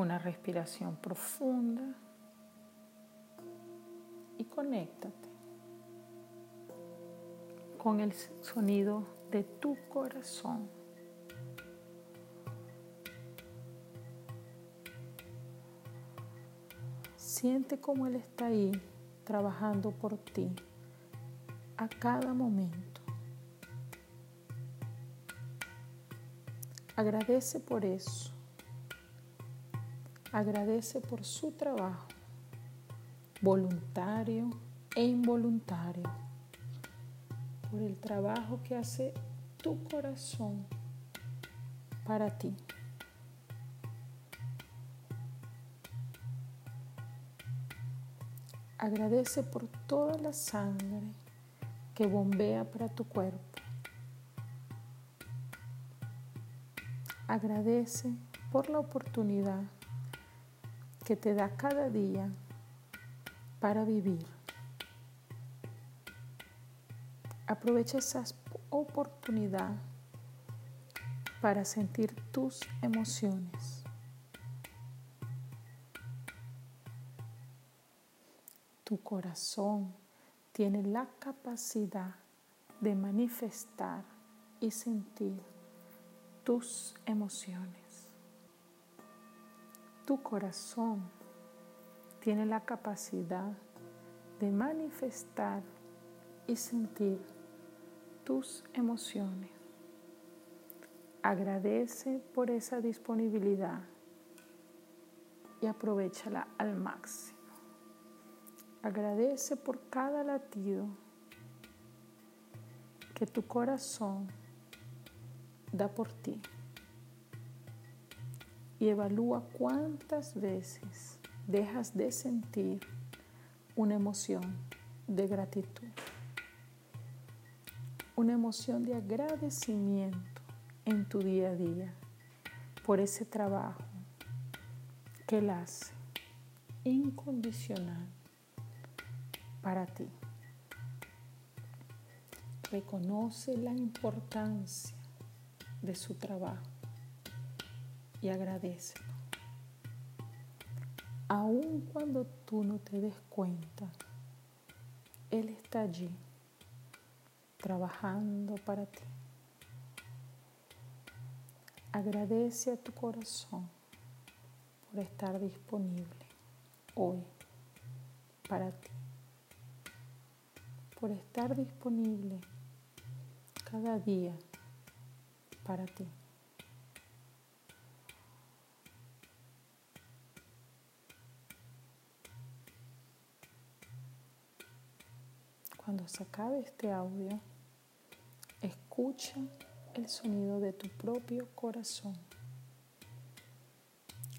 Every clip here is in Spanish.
una respiración profunda y conéctate con el sonido de tu corazón. Siente cómo Él está ahí trabajando por ti a cada momento. Agradece por eso. Agradece por su trabajo, voluntario e involuntario, por el trabajo que hace tu corazón para ti. Agradece por toda la sangre que bombea para tu cuerpo. Agradece por la oportunidad que te da cada día para vivir. Aprovecha esa oportunidad para sentir tus emociones. Tu corazón tiene la capacidad de manifestar y sentir tus emociones. Tu corazón tiene la capacidad de manifestar y sentir tus emociones. Agradece por esa disponibilidad y aprovechala al máximo. Agradece por cada latido que tu corazón da por ti. Y evalúa cuántas veces dejas de sentir una emoción de gratitud, una emoción de agradecimiento en tu día a día por ese trabajo que él hace incondicional para ti. Reconoce la importancia de su trabajo y agradecelo. Aun cuando tú no te des cuenta, Él está allí trabajando para ti. Agradece a tu corazón por estar disponible hoy para ti por estar disponible cada día para ti. Cuando se acabe este audio, escucha el sonido de tu propio corazón.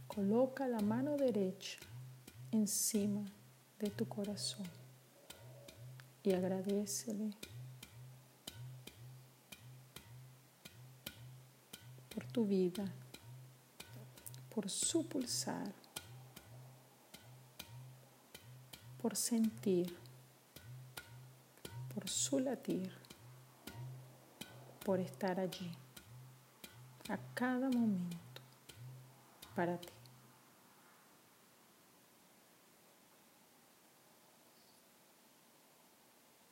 Coloca la mano derecha encima de tu corazón y agradecele por tu vida, por su pulsar, por sentir, por su latir, por estar allí a cada momento para ti.